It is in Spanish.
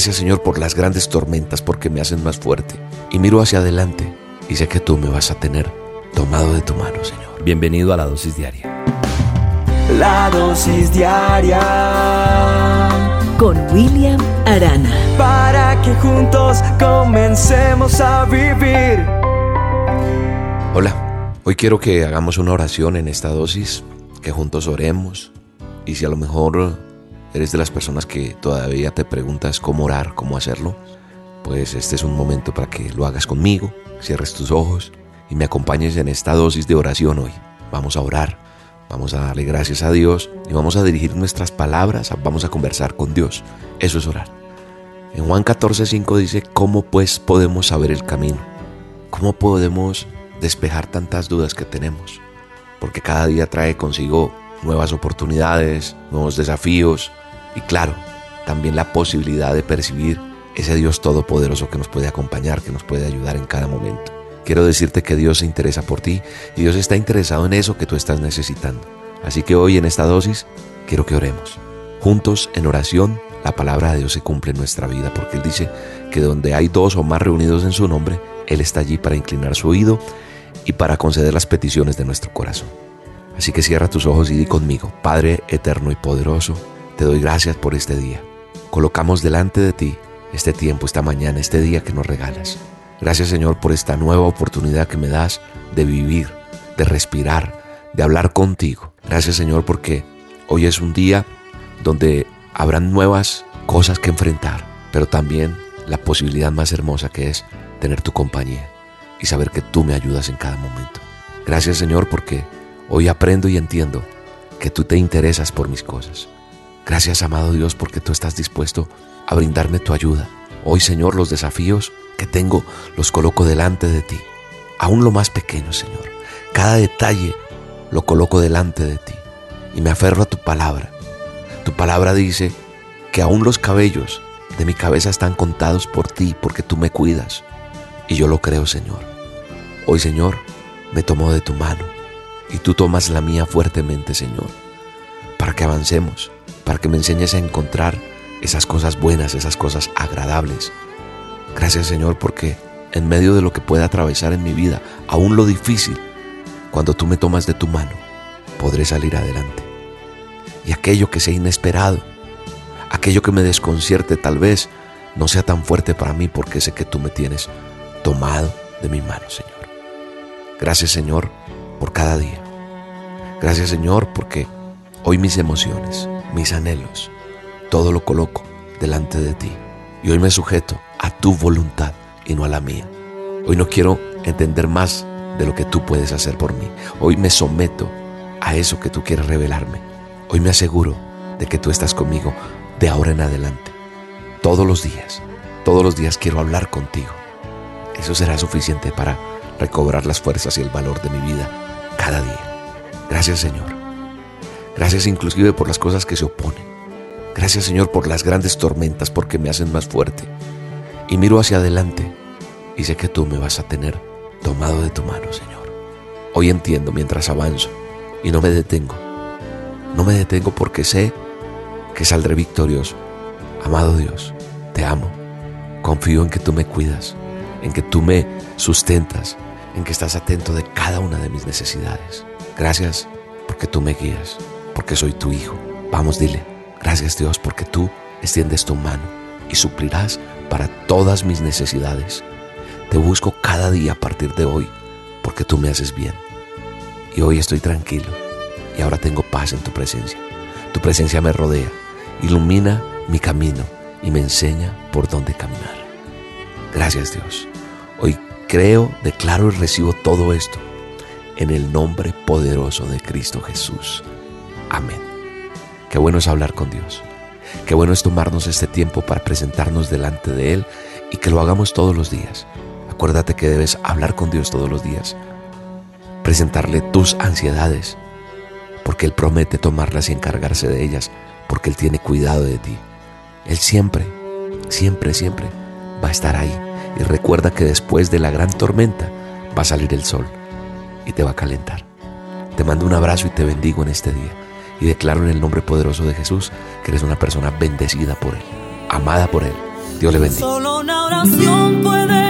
Gracias Señor por las grandes tormentas porque me hacen más fuerte. Y miro hacia adelante y sé que tú me vas a tener tomado de tu mano, Señor. Bienvenido a la dosis diaria. La dosis diaria con William Arana. Para que juntos comencemos a vivir. Hola, hoy quiero que hagamos una oración en esta dosis, que juntos oremos. Y si a lo mejor eres de las personas que todavía te preguntas cómo orar, cómo hacerlo, pues este es un momento para que lo hagas conmigo, cierres tus ojos y me acompañes en esta dosis de oración hoy. Vamos a orar, vamos a darle gracias a Dios y vamos a dirigir nuestras palabras, vamos a conversar con Dios. Eso es orar. En Juan 14:5 dice, ¿cómo pues podemos saber el camino? ¿Cómo podemos despejar tantas dudas que tenemos? Porque cada día trae consigo nuevas oportunidades, nuevos desafíos y claro, también la posibilidad de percibir ese Dios todopoderoso que nos puede acompañar, que nos puede ayudar en cada momento. Quiero decirte que Dios se interesa por ti y Dios está interesado en eso que tú estás necesitando. Así que hoy en esta dosis quiero que oremos. Juntos en oración, la palabra de Dios se cumple en nuestra vida porque Él dice que donde hay dos o más reunidos en su nombre, Él está allí para inclinar su oído y para conceder las peticiones de nuestro corazón. Así que cierra tus ojos y di conmigo, Padre eterno y poderoso, te doy gracias por este día. Colocamos delante de ti este tiempo, esta mañana, este día que nos regalas. Gracias Señor por esta nueva oportunidad que me das de vivir, de respirar, de hablar contigo. Gracias Señor porque hoy es un día donde habrán nuevas cosas que enfrentar, pero también la posibilidad más hermosa que es tener tu compañía y saber que tú me ayudas en cada momento. Gracias Señor porque hoy aprendo y entiendo que tú te interesas por mis cosas. Gracias amado Dios porque tú estás dispuesto a brindarme tu ayuda. Hoy, Señor, los desafíos que tengo los coloco delante de ti. Aún lo más pequeño, Señor. Cada detalle lo coloco delante de ti. Y me aferro a tu palabra. Tu palabra dice que aún los cabellos de mi cabeza están contados por ti porque tú me cuidas. Y yo lo creo, Señor. Hoy, Señor, me tomo de tu mano y tú tomas la mía fuertemente, Señor, para que avancemos, para que me enseñes a encontrar esas cosas buenas, esas cosas agradables. Gracias Señor porque en medio de lo que pueda atravesar en mi vida, aún lo difícil, cuando tú me tomas de tu mano, podré salir adelante. Y aquello que sea inesperado, aquello que me desconcierte tal vez, no sea tan fuerte para mí porque sé que tú me tienes tomado de mi mano, Señor. Gracias Señor por cada día. Gracias Señor porque hoy mis emociones, mis anhelos, todo lo coloco delante de ti. Y hoy me sujeto a tu voluntad y no a la mía. Hoy no quiero entender más de lo que tú puedes hacer por mí. Hoy me someto a eso que tú quieres revelarme. Hoy me aseguro de que tú estás conmigo de ahora en adelante. Todos los días, todos los días quiero hablar contigo. Eso será suficiente para recobrar las fuerzas y el valor de mi vida cada día. Gracias Señor. Gracias inclusive por las cosas que se oponen. Gracias Señor por las grandes tormentas porque me hacen más fuerte. Y miro hacia adelante y sé que tú me vas a tener tomado de tu mano, Señor. Hoy entiendo mientras avanzo y no me detengo. No me detengo porque sé que saldré victorioso. Amado Dios, te amo. Confío en que tú me cuidas, en que tú me sustentas, en que estás atento de cada una de mis necesidades. Gracias porque tú me guías, porque soy tu hijo. Vamos, dile. Gracias Dios porque tú extiendes tu mano y suplirás para todas mis necesidades. Te busco cada día a partir de hoy porque tú me haces bien. Y hoy estoy tranquilo y ahora tengo paz en tu presencia. Tu presencia me rodea, ilumina mi camino y me enseña por dónde caminar. Gracias Dios. Hoy creo, declaro y recibo todo esto en el nombre poderoso de Cristo Jesús. Amén. Qué bueno es hablar con Dios. Qué bueno es tomarnos este tiempo para presentarnos delante de Él y que lo hagamos todos los días. Acuérdate que debes hablar con Dios todos los días. Presentarle tus ansiedades, porque Él promete tomarlas y encargarse de ellas, porque Él tiene cuidado de ti. Él siempre, siempre, siempre va a estar ahí. Y recuerda que después de la gran tormenta va a salir el sol y te va a calentar. Te mando un abrazo y te bendigo en este día y declaro en el nombre poderoso de Jesús que eres una persona bendecida por Él, amada por Él Dios le bendiga. Solo una oración puede